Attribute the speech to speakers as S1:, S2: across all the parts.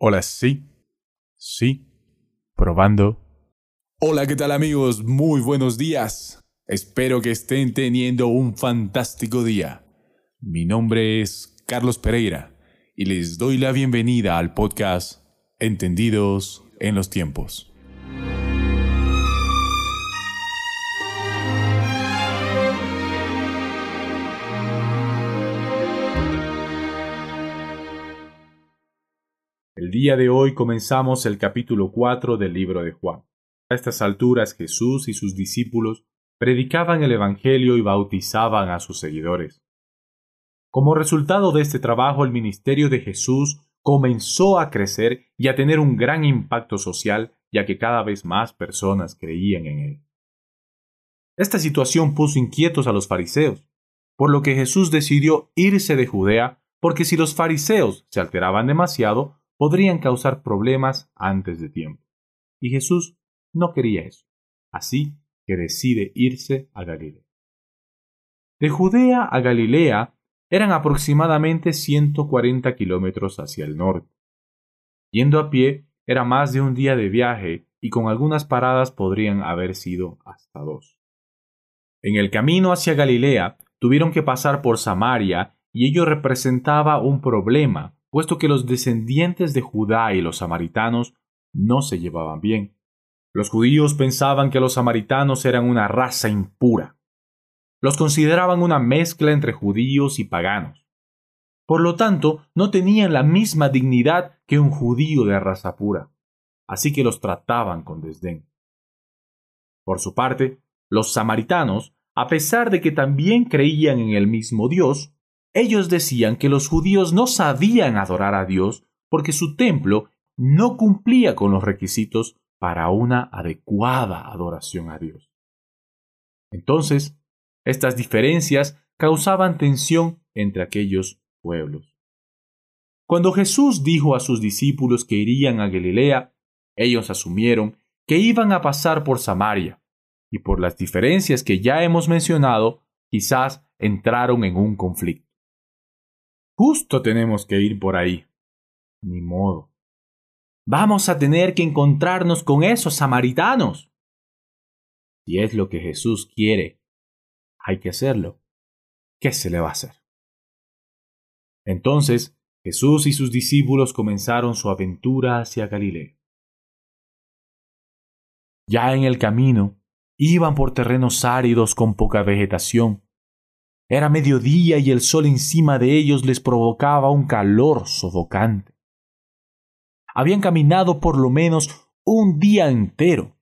S1: Hola, sí. Sí. Probando.
S2: Hola, ¿qué tal amigos? Muy buenos días. Espero que estén teniendo un fantástico día. Mi nombre es Carlos Pereira y les doy la bienvenida al podcast Entendidos en los tiempos.
S1: El día de hoy comenzamos el capítulo 4 del libro de Juan. A estas alturas Jesús y sus discípulos predicaban el Evangelio y bautizaban a sus seguidores. Como resultado de este trabajo, el ministerio de Jesús comenzó a crecer y a tener un gran impacto social, ya que cada vez más personas creían en él. Esta situación puso inquietos a los fariseos, por lo que Jesús decidió irse de Judea, porque si los fariseos se alteraban demasiado, podrían causar problemas antes de tiempo. Y Jesús no quería eso, así que decide irse a Galilea. De Judea a Galilea eran aproximadamente 140 kilómetros hacia el norte. Yendo a pie era más de un día de viaje y con algunas paradas podrían haber sido hasta dos. En el camino hacia Galilea tuvieron que pasar por Samaria y ello representaba un problema puesto que los descendientes de Judá y los samaritanos no se llevaban bien. Los judíos pensaban que los samaritanos eran una raza impura. Los consideraban una mezcla entre judíos y paganos. Por lo tanto, no tenían la misma dignidad que un judío de raza pura, así que los trataban con desdén. Por su parte, los samaritanos, a pesar de que también creían en el mismo Dios, ellos decían que los judíos no sabían adorar a Dios porque su templo no cumplía con los requisitos para una adecuada adoración a Dios. Entonces, estas diferencias causaban tensión entre aquellos pueblos. Cuando Jesús dijo a sus discípulos que irían a Galilea, ellos asumieron que iban a pasar por Samaria, y por las diferencias que ya hemos mencionado, quizás entraron en un conflicto. Justo tenemos que ir por ahí. Ni modo. Vamos a tener que encontrarnos con esos samaritanos. Si es lo que Jesús quiere, hay que hacerlo. ¿Qué se le va a hacer? Entonces Jesús y sus discípulos comenzaron su aventura hacia Galilea. Ya en el camino, iban por terrenos áridos con poca vegetación, era mediodía y el sol encima de ellos les provocaba un calor sofocante. Habían caminado por lo menos un día entero,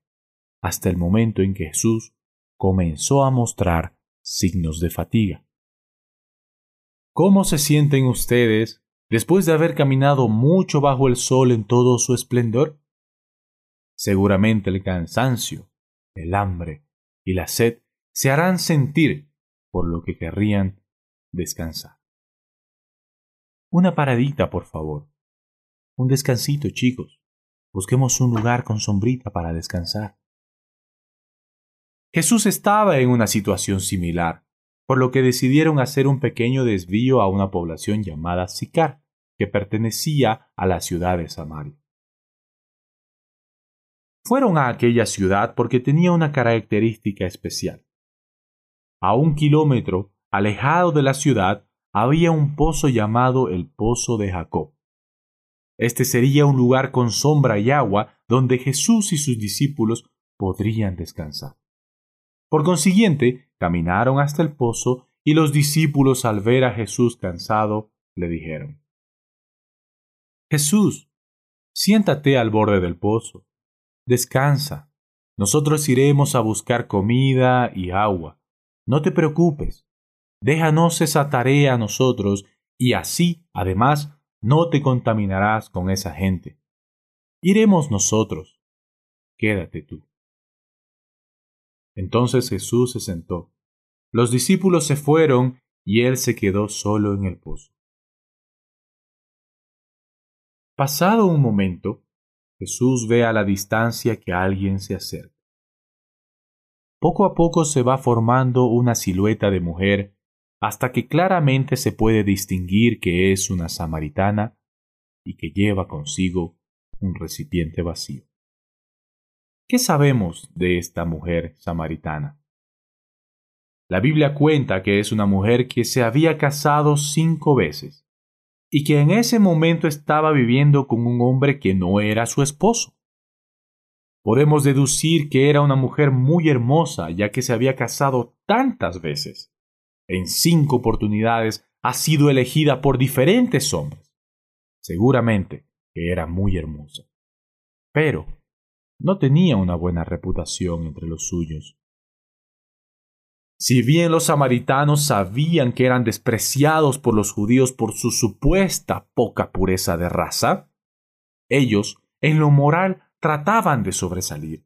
S1: hasta el momento en que Jesús comenzó a mostrar signos de fatiga. ¿Cómo se sienten ustedes después de haber caminado mucho bajo el sol en todo su esplendor? Seguramente el cansancio, el hambre y la sed se harán sentir por lo que querrían descansar. Una paradita, por favor. Un descansito, chicos. Busquemos un lugar con sombrita para descansar. Jesús estaba en una situación similar, por lo que decidieron hacer un pequeño desvío a una población llamada Sicar, que pertenecía a la ciudad de Samaria. Fueron a aquella ciudad porque tenía una característica especial. A un kilómetro, alejado de la ciudad, había un pozo llamado el Pozo de Jacob. Este sería un lugar con sombra y agua donde Jesús y sus discípulos podrían descansar. Por consiguiente, caminaron hasta el pozo y los discípulos al ver a Jesús cansado le dijeron, Jesús, siéntate al borde del pozo, descansa, nosotros iremos a buscar comida y agua. No te preocupes, déjanos esa tarea a nosotros y así, además, no te contaminarás con esa gente. Iremos nosotros. Quédate tú. Entonces Jesús se sentó. Los discípulos se fueron y él se quedó solo en el pozo. Pasado un momento, Jesús ve a la distancia que alguien se acerca. Poco a poco se va formando una silueta de mujer hasta que claramente se puede distinguir que es una samaritana y que lleva consigo un recipiente vacío. ¿Qué sabemos de esta mujer samaritana? La Biblia cuenta que es una mujer que se había casado cinco veces y que en ese momento estaba viviendo con un hombre que no era su esposo. Podemos deducir que era una mujer muy hermosa ya que se había casado tantas veces. En cinco oportunidades ha sido elegida por diferentes hombres. Seguramente que era muy hermosa. Pero no tenía una buena reputación entre los suyos. Si bien los samaritanos sabían que eran despreciados por los judíos por su supuesta poca pureza de raza, ellos, en lo moral, trataban de sobresalir.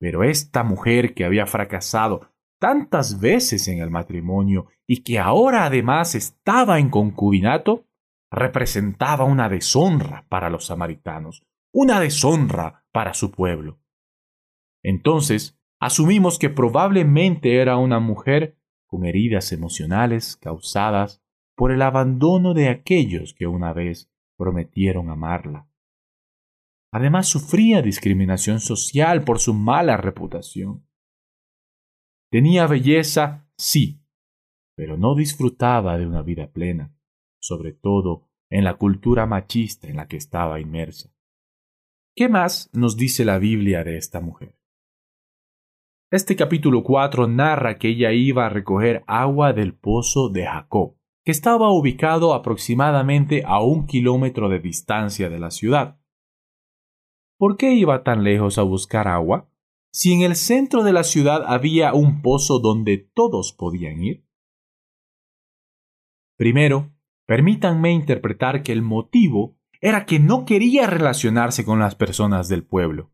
S1: Pero esta mujer que había fracasado tantas veces en el matrimonio y que ahora además estaba en concubinato, representaba una deshonra para los samaritanos, una deshonra para su pueblo. Entonces, asumimos que probablemente era una mujer con heridas emocionales causadas por el abandono de aquellos que una vez prometieron amarla. Además sufría discriminación social por su mala reputación. Tenía belleza, sí, pero no disfrutaba de una vida plena, sobre todo en la cultura machista en la que estaba inmersa. ¿Qué más nos dice la Biblia de esta mujer? Este capítulo 4 narra que ella iba a recoger agua del pozo de Jacob, que estaba ubicado aproximadamente a un kilómetro de distancia de la ciudad. ¿Por qué iba tan lejos a buscar agua? Si en el centro de la ciudad había un pozo donde todos podían ir. Primero, permítanme interpretar que el motivo era que no quería relacionarse con las personas del pueblo.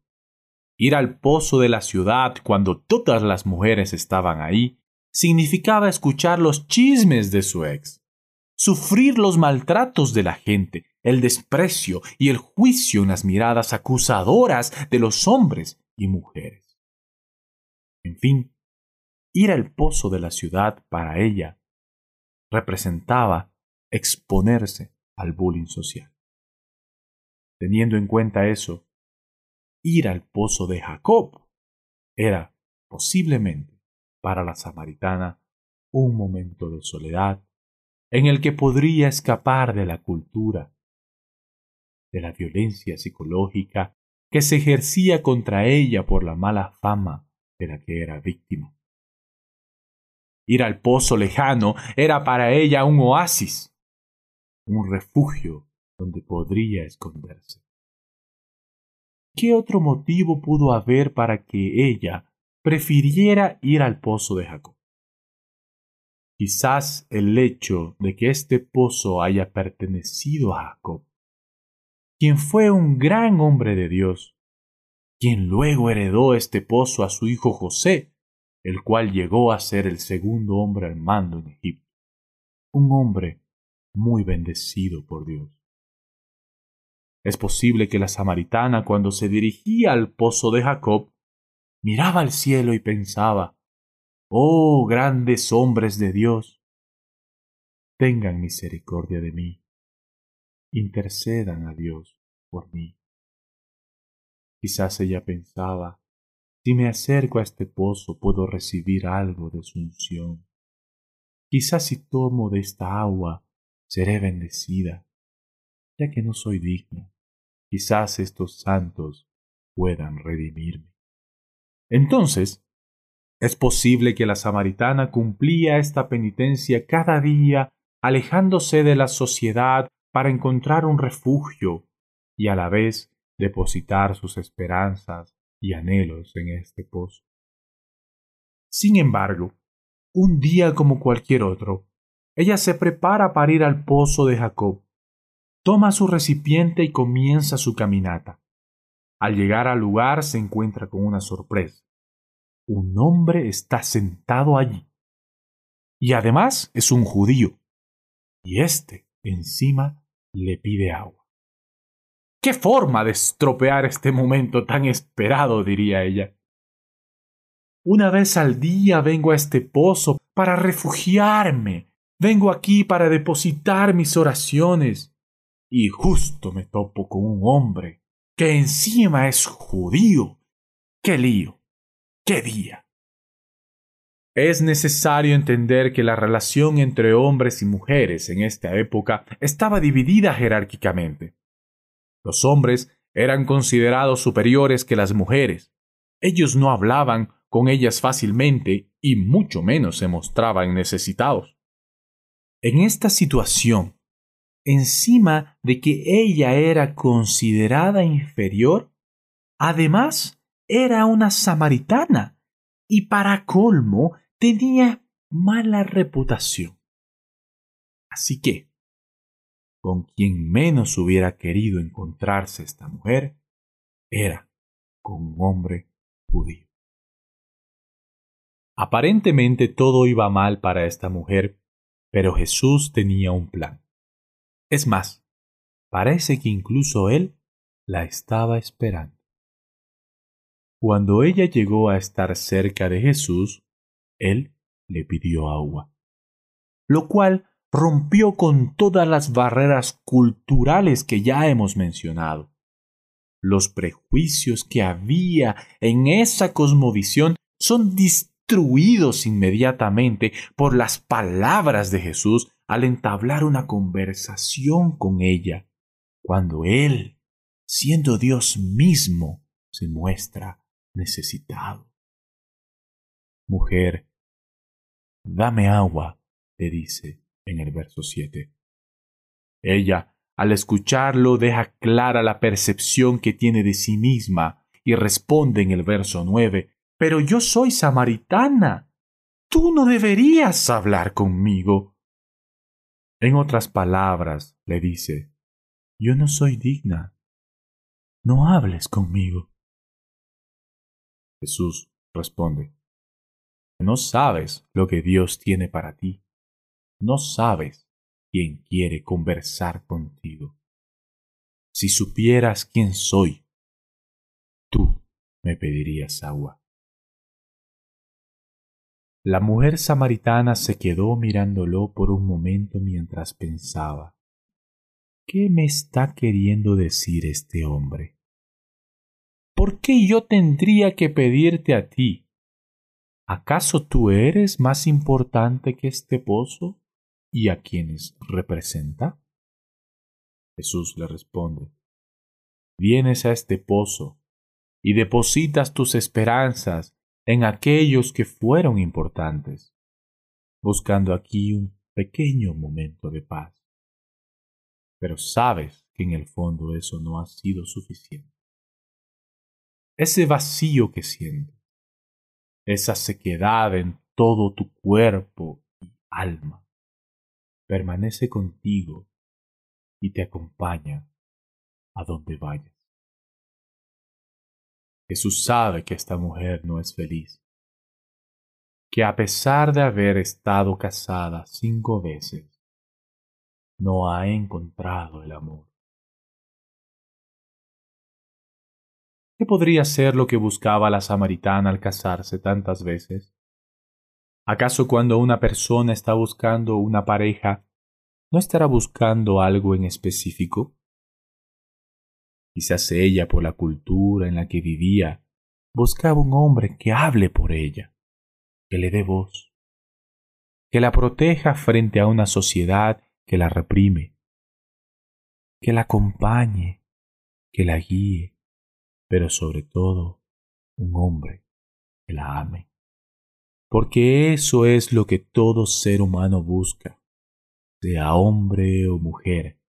S1: Ir al pozo de la ciudad cuando todas las mujeres estaban ahí significaba escuchar los chismes de su ex, sufrir los maltratos de la gente, el desprecio y el juicio en las miradas acusadoras de los hombres y mujeres. En fin, ir al pozo de la ciudad para ella representaba exponerse al bullying social. Teniendo en cuenta eso, ir al pozo de Jacob era posiblemente para la samaritana un momento de soledad en el que podría escapar de la cultura, de la violencia psicológica que se ejercía contra ella por la mala fama de la que era víctima. Ir al pozo lejano era para ella un oasis, un refugio donde podría esconderse. ¿Qué otro motivo pudo haber para que ella prefiriera ir al pozo de Jacob? Quizás el hecho de que este pozo haya pertenecido a Jacob, quien fue un gran hombre de Dios, quien luego heredó este pozo a su hijo José, el cual llegó a ser el segundo hombre al mando en Egipto, un hombre muy bendecido por Dios. Es posible que la samaritana, cuando se dirigía al pozo de Jacob, miraba al cielo y pensaba, Oh grandes hombres de Dios, tengan misericordia de mí, intercedan a Dios por mí. Quizás ella pensaba, si me acerco a este pozo puedo recibir algo de su unción. Quizás si tomo de esta agua seré bendecida ya que no soy digno. Quizás estos santos puedan redimirme. Entonces, es posible que la samaritana cumplía esta penitencia cada día, alejándose de la sociedad para encontrar un refugio y a la vez depositar sus esperanzas y anhelos en este pozo. Sin embargo, un día como cualquier otro, ella se prepara para ir al pozo de Jacob toma su recipiente y comienza su caminata. Al llegar al lugar se encuentra con una sorpresa. Un hombre está sentado allí. Y además es un judío. Y éste, encima, le pide agua. ¡Qué forma de estropear este momento tan esperado! diría ella. Una vez al día vengo a este pozo para refugiarme. Vengo aquí para depositar mis oraciones y justo me topo con un hombre que encima es judío. ¡Qué lío! ¡Qué día! Es necesario entender que la relación entre hombres y mujeres en esta época estaba dividida jerárquicamente. Los hombres eran considerados superiores que las mujeres. Ellos no hablaban con ellas fácilmente y mucho menos se mostraban necesitados. En esta situación, encima de que ella era considerada inferior, además era una samaritana y para colmo tenía mala reputación. Así que, con quien menos hubiera querido encontrarse esta mujer, era con un hombre judío. Aparentemente todo iba mal para esta mujer, pero Jesús tenía un plan. Es más, parece que incluso él la estaba esperando. Cuando ella llegó a estar cerca de Jesús, él le pidió agua, lo cual rompió con todas las barreras culturales que ya hemos mencionado. Los prejuicios que había en esa cosmovisión son destruidos inmediatamente por las palabras de Jesús al entablar una conversación con ella, cuando Él, siendo Dios mismo, se muestra necesitado. Mujer, dame agua, le dice en el verso 7. Ella, al escucharlo, deja clara la percepción que tiene de sí misma y responde en el verso 9, Pero yo soy samaritana. Tú no deberías hablar conmigo. En otras palabras, le dice, Yo no soy digna. No hables conmigo. Jesús responde, No sabes lo que Dios tiene para ti. No sabes quién quiere conversar contigo. Si supieras quién soy, tú me pedirías agua. La mujer samaritana se quedó mirándolo por un momento mientras pensaba ¿Qué me está queriendo decir este hombre? ¿Por qué yo tendría que pedirte a ti? ¿Acaso tú eres más importante que este pozo y a quienes representa? Jesús le responde Vienes a este pozo y depositas tus esperanzas en aquellos que fueron importantes, buscando aquí un pequeño momento de paz. Pero sabes que en el fondo eso no ha sido suficiente. Ese vacío que sientes, esa sequedad en todo tu cuerpo y alma, permanece contigo y te acompaña a donde vayas. Jesús sabe que esta mujer no es feliz, que a pesar de haber estado casada cinco veces, no ha encontrado el amor. ¿Qué podría ser lo que buscaba la samaritana al casarse tantas veces? ¿Acaso cuando una persona está buscando una pareja, no estará buscando algo en específico? Quizás ella, por la cultura en la que vivía, buscaba un hombre que hable por ella, que le dé voz, que la proteja frente a una sociedad que la reprime, que la acompañe, que la guíe, pero sobre todo un hombre que la ame. Porque eso es lo que todo ser humano busca, sea hombre o mujer,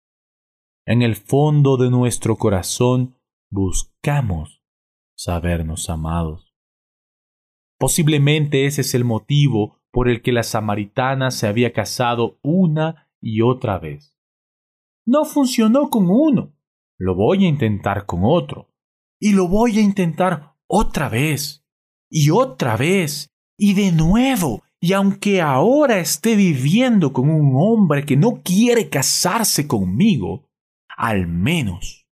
S1: en el fondo de nuestro corazón buscamos sabernos amados. Posiblemente ese es el motivo por el que la samaritana se había casado una y otra vez. No funcionó con uno, lo voy a intentar con otro, y lo voy a intentar otra vez, y otra vez, y de nuevo, y aunque ahora esté viviendo con un hombre que no quiere casarse conmigo, al menos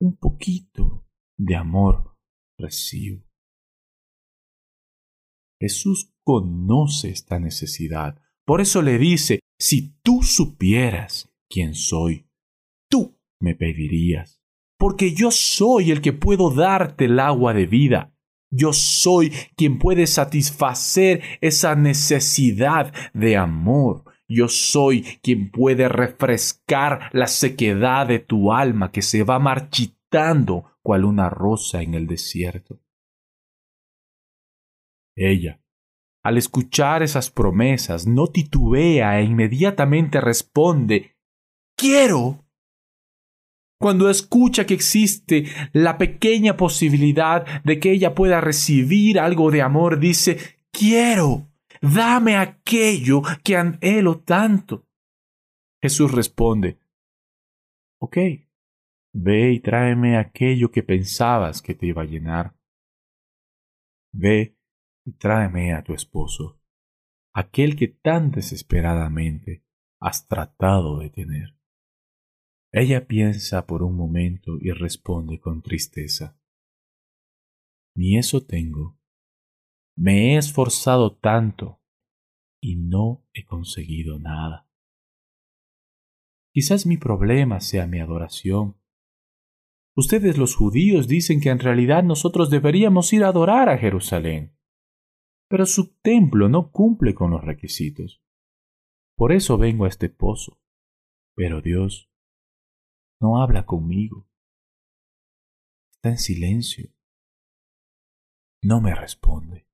S1: un poquito de amor recibo. Jesús conoce esta necesidad. Por eso le dice, si tú supieras quién soy, me pedirías, porque yo soy el que puedo darte el agua de vida. Yo soy quien puede satisfacer esa necesidad de amor. Yo soy quien puede refrescar la sequedad de tu alma que se va marchitando cual una rosa en el desierto. Ella, al escuchar esas promesas, no titubea e inmediatamente responde Quiero. Cuando escucha que existe la pequeña posibilidad de que ella pueda recibir algo de amor, dice Quiero. Dame aquello que anhelo tanto. Jesús responde Ok, ve y tráeme aquello que pensabas que te iba a llenar. Ve y tráeme a tu esposo, aquel que tan desesperadamente has tratado de tener. Ella piensa por un momento y responde con tristeza. Ni eso tengo. Me he esforzado tanto y no he conseguido nada. Quizás mi problema sea mi adoración. Ustedes los judíos dicen que en realidad nosotros deberíamos ir a adorar a Jerusalén pero su templo no cumple con los requisitos. Por eso vengo a este pozo. Pero Dios no habla conmigo. Está en silencio. No me responde.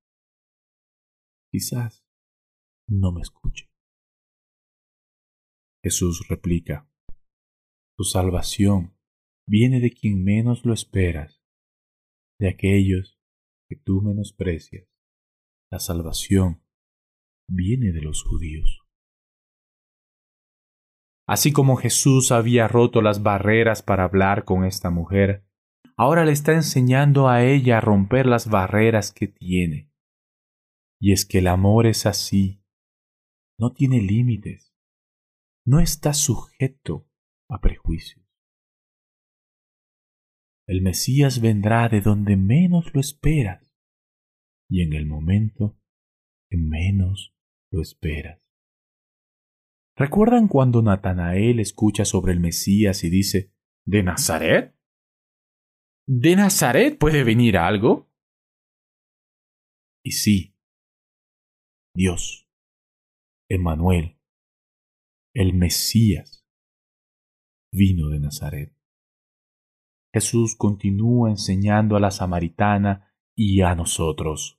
S1: Quizás no me escuche. Jesús replica, Tu salvación viene de quien menos lo esperas, de aquellos que tú menosprecias. La salvación viene de los judíos. Así como Jesús había roto las barreras para hablar con esta mujer, ahora le está enseñando a ella a romper las barreras que tiene. Y es que el amor es así, no tiene límites, no está sujeto a prejuicios. El Mesías vendrá de donde menos lo esperas y en el momento que menos lo esperas. ¿Recuerdan cuando Natanael escucha sobre el Mesías y dice, ¿De Nazaret? ¿De Nazaret puede venir algo? Y sí, Dios, Emmanuel, el Mesías, vino de Nazaret. Jesús continúa enseñando a la samaritana y a nosotros.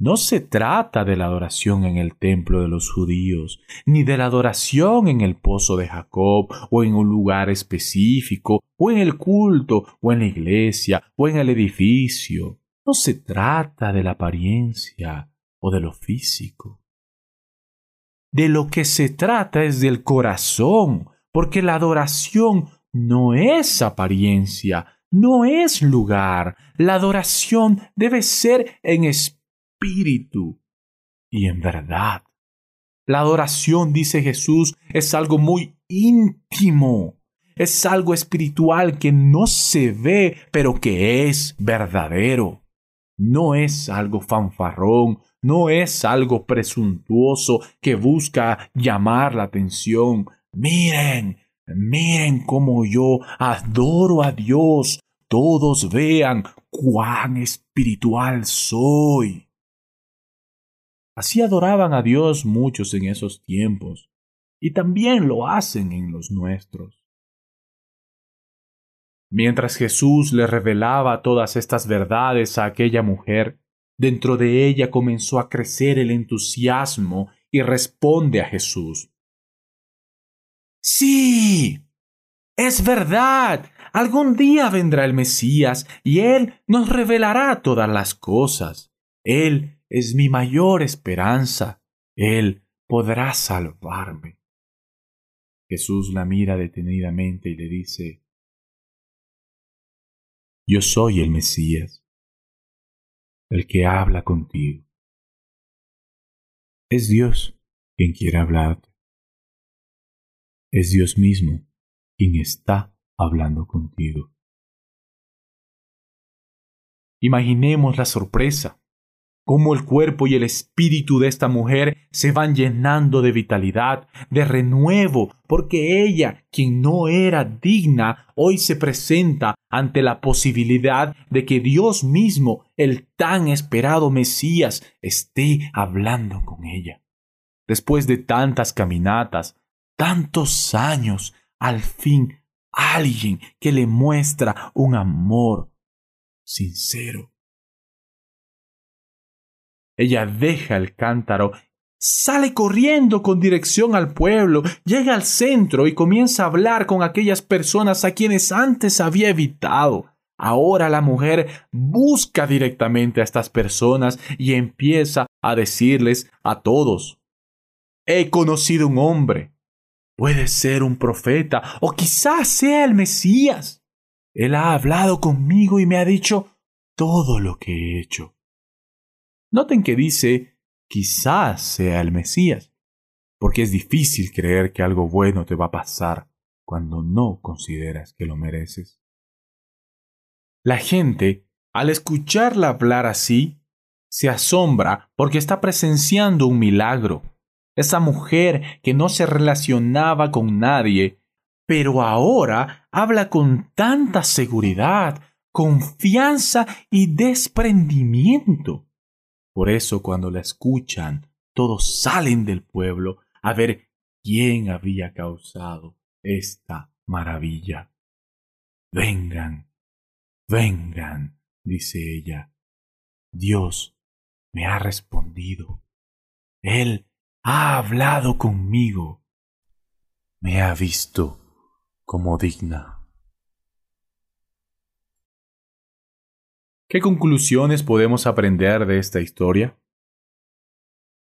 S1: No se trata de la adoración en el templo de los judíos, ni de la adoración en el pozo de Jacob, o en un lugar específico, o en el culto, o en la iglesia, o en el edificio. No se trata de la apariencia o de lo físico. De lo que se trata es del corazón, porque la adoración no es apariencia, no es lugar. La adoración debe ser en espíritu espíritu y en verdad. La adoración, dice Jesús, es algo muy íntimo. Es algo espiritual que no se ve, pero que es verdadero. No es algo fanfarrón, no es algo presuntuoso que busca llamar la atención. Miren, miren cómo yo adoro a Dios. Todos vean cuán espiritual soy. Así adoraban a Dios muchos en esos tiempos, y también lo hacen en los nuestros. Mientras Jesús le revelaba todas estas verdades a aquella mujer, dentro de ella comenzó a crecer el entusiasmo y responde a Jesús. Sí, es verdad, algún día vendrá el Mesías y Él nos revelará todas las cosas. Él es mi mayor esperanza. Él podrá salvarme. Jesús la mira detenidamente y le dice, Yo soy el Mesías, el que habla contigo. Es Dios quien quiere hablarte. Es Dios mismo quien está hablando contigo. Imaginemos la sorpresa cómo el cuerpo y el espíritu de esta mujer se van llenando de vitalidad, de renuevo, porque ella, quien no era digna, hoy se presenta ante la posibilidad de que Dios mismo, el tan esperado Mesías, esté hablando con ella. Después de tantas caminatas, tantos años, al fin alguien que le muestra un amor sincero. Ella deja el cántaro, sale corriendo con dirección al pueblo, llega al centro y comienza a hablar con aquellas personas a quienes antes había evitado. Ahora la mujer busca directamente a estas personas y empieza a decirles a todos, he conocido un hombre, puede ser un profeta o quizás sea el Mesías. Él ha hablado conmigo y me ha dicho todo lo que he hecho. Noten que dice quizás sea el Mesías, porque es difícil creer que algo bueno te va a pasar cuando no consideras que lo mereces. La gente, al escucharla hablar así, se asombra porque está presenciando un milagro. Esa mujer que no se relacionaba con nadie, pero ahora habla con tanta seguridad, confianza y desprendimiento. Por eso cuando la escuchan, todos salen del pueblo a ver quién había causado esta maravilla. Vengan, vengan, dice ella. Dios me ha respondido. Él ha hablado conmigo. Me ha visto como digna. ¿Qué conclusiones podemos aprender de esta historia?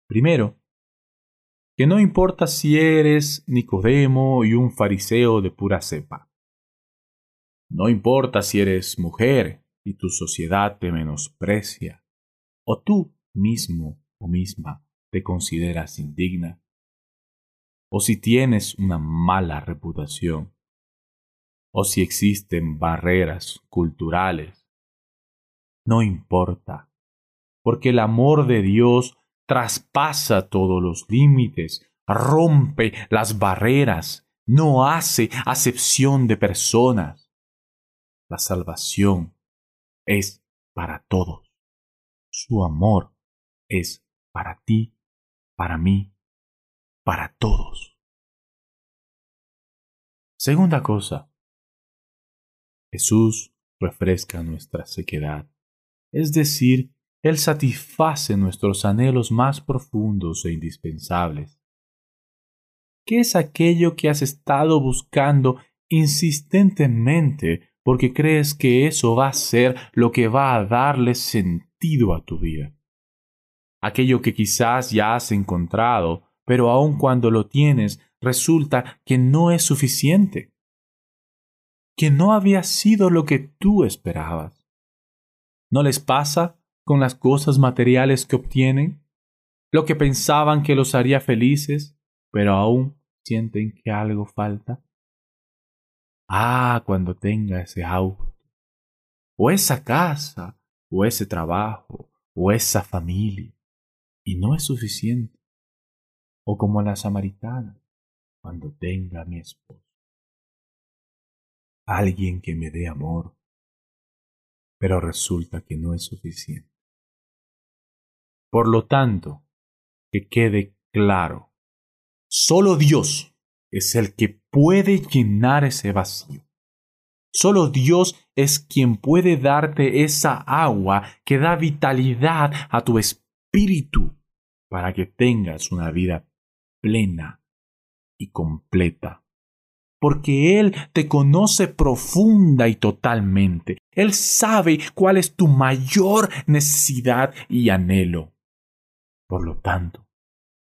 S1: Primero, que no importa si eres Nicodemo y un fariseo de pura cepa. No importa si eres mujer y tu sociedad te menosprecia, o tú mismo o misma te consideras indigna, o si tienes una mala reputación, o si existen barreras culturales no importa, porque el amor de Dios traspasa todos los límites, rompe las barreras, no hace acepción de personas. La salvación es para todos. Su amor es para ti, para mí, para todos. Segunda cosa, Jesús refresca nuestra sequedad es decir, Él satisface nuestros anhelos más profundos e indispensables. ¿Qué es aquello que has estado buscando insistentemente porque crees que eso va a ser lo que va a darle sentido a tu vida? Aquello que quizás ya has encontrado, pero aun cuando lo tienes, resulta que no es suficiente, que no había sido lo que tú esperabas. ¿No les pasa con las cosas materiales que obtienen? Lo que pensaban que los haría felices, pero aún sienten que algo falta. Ah, cuando tenga ese auto, o esa casa, o ese trabajo, o esa familia, y no es suficiente. O como la samaritana, cuando tenga mi esposo. Alguien que me dé amor, pero resulta que no es suficiente. Por lo tanto, que quede claro, solo Dios es el que puede llenar ese vacío. Solo Dios es quien puede darte esa agua que da vitalidad a tu espíritu para que tengas una vida plena y completa porque Él te conoce profunda y totalmente. Él sabe cuál es tu mayor necesidad y anhelo. Por lo tanto,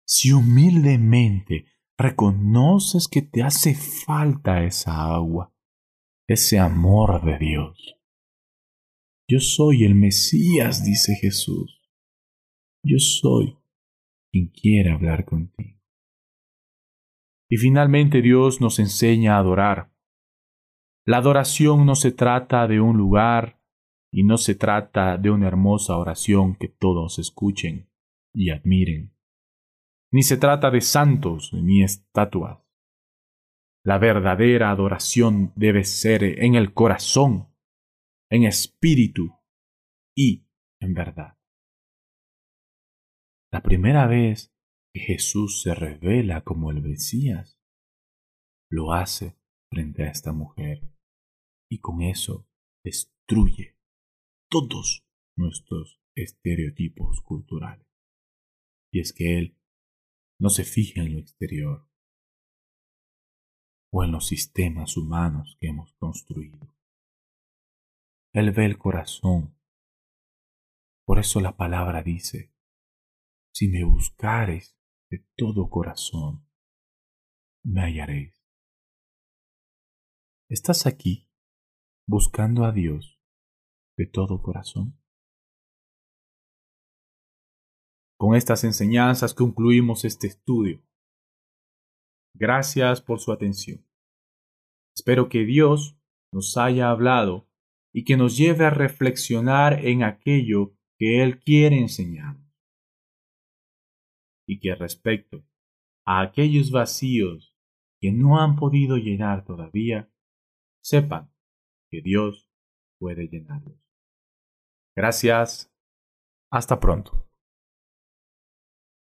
S1: si humildemente reconoces que te hace falta esa agua, ese amor de Dios. Yo soy el Mesías, dice Jesús. Yo soy quien quiere hablar contigo. Y finalmente Dios nos enseña a adorar. La adoración no se trata de un lugar, Y no se trata de una hermosa oración que todos escuchen y admiren. Ni se trata de santos ni estatuas. La verdadera adoración debe ser en el corazón, en espíritu y en verdad. La primera vez que Jesús se revela como el Mesías, lo hace frente a esta mujer y con eso destruye todos nuestros estereotipos culturales. Y es que Él no se fija en lo exterior o en los sistemas humanos que hemos construido. Él ve el corazón. Por eso la palabra dice, si me buscares de todo corazón, me hallaréis. ¿Estás aquí buscando a Dios de todo corazón? Con estas enseñanzas concluimos este estudio. Gracias por su atención. Espero que Dios nos haya hablado y que nos lleve a reflexionar en aquello que Él quiere enseñarnos. Y que respecto a aquellos vacíos que no han podido llenar todavía, sepan que Dios puede llenarlos. Gracias. Hasta pronto.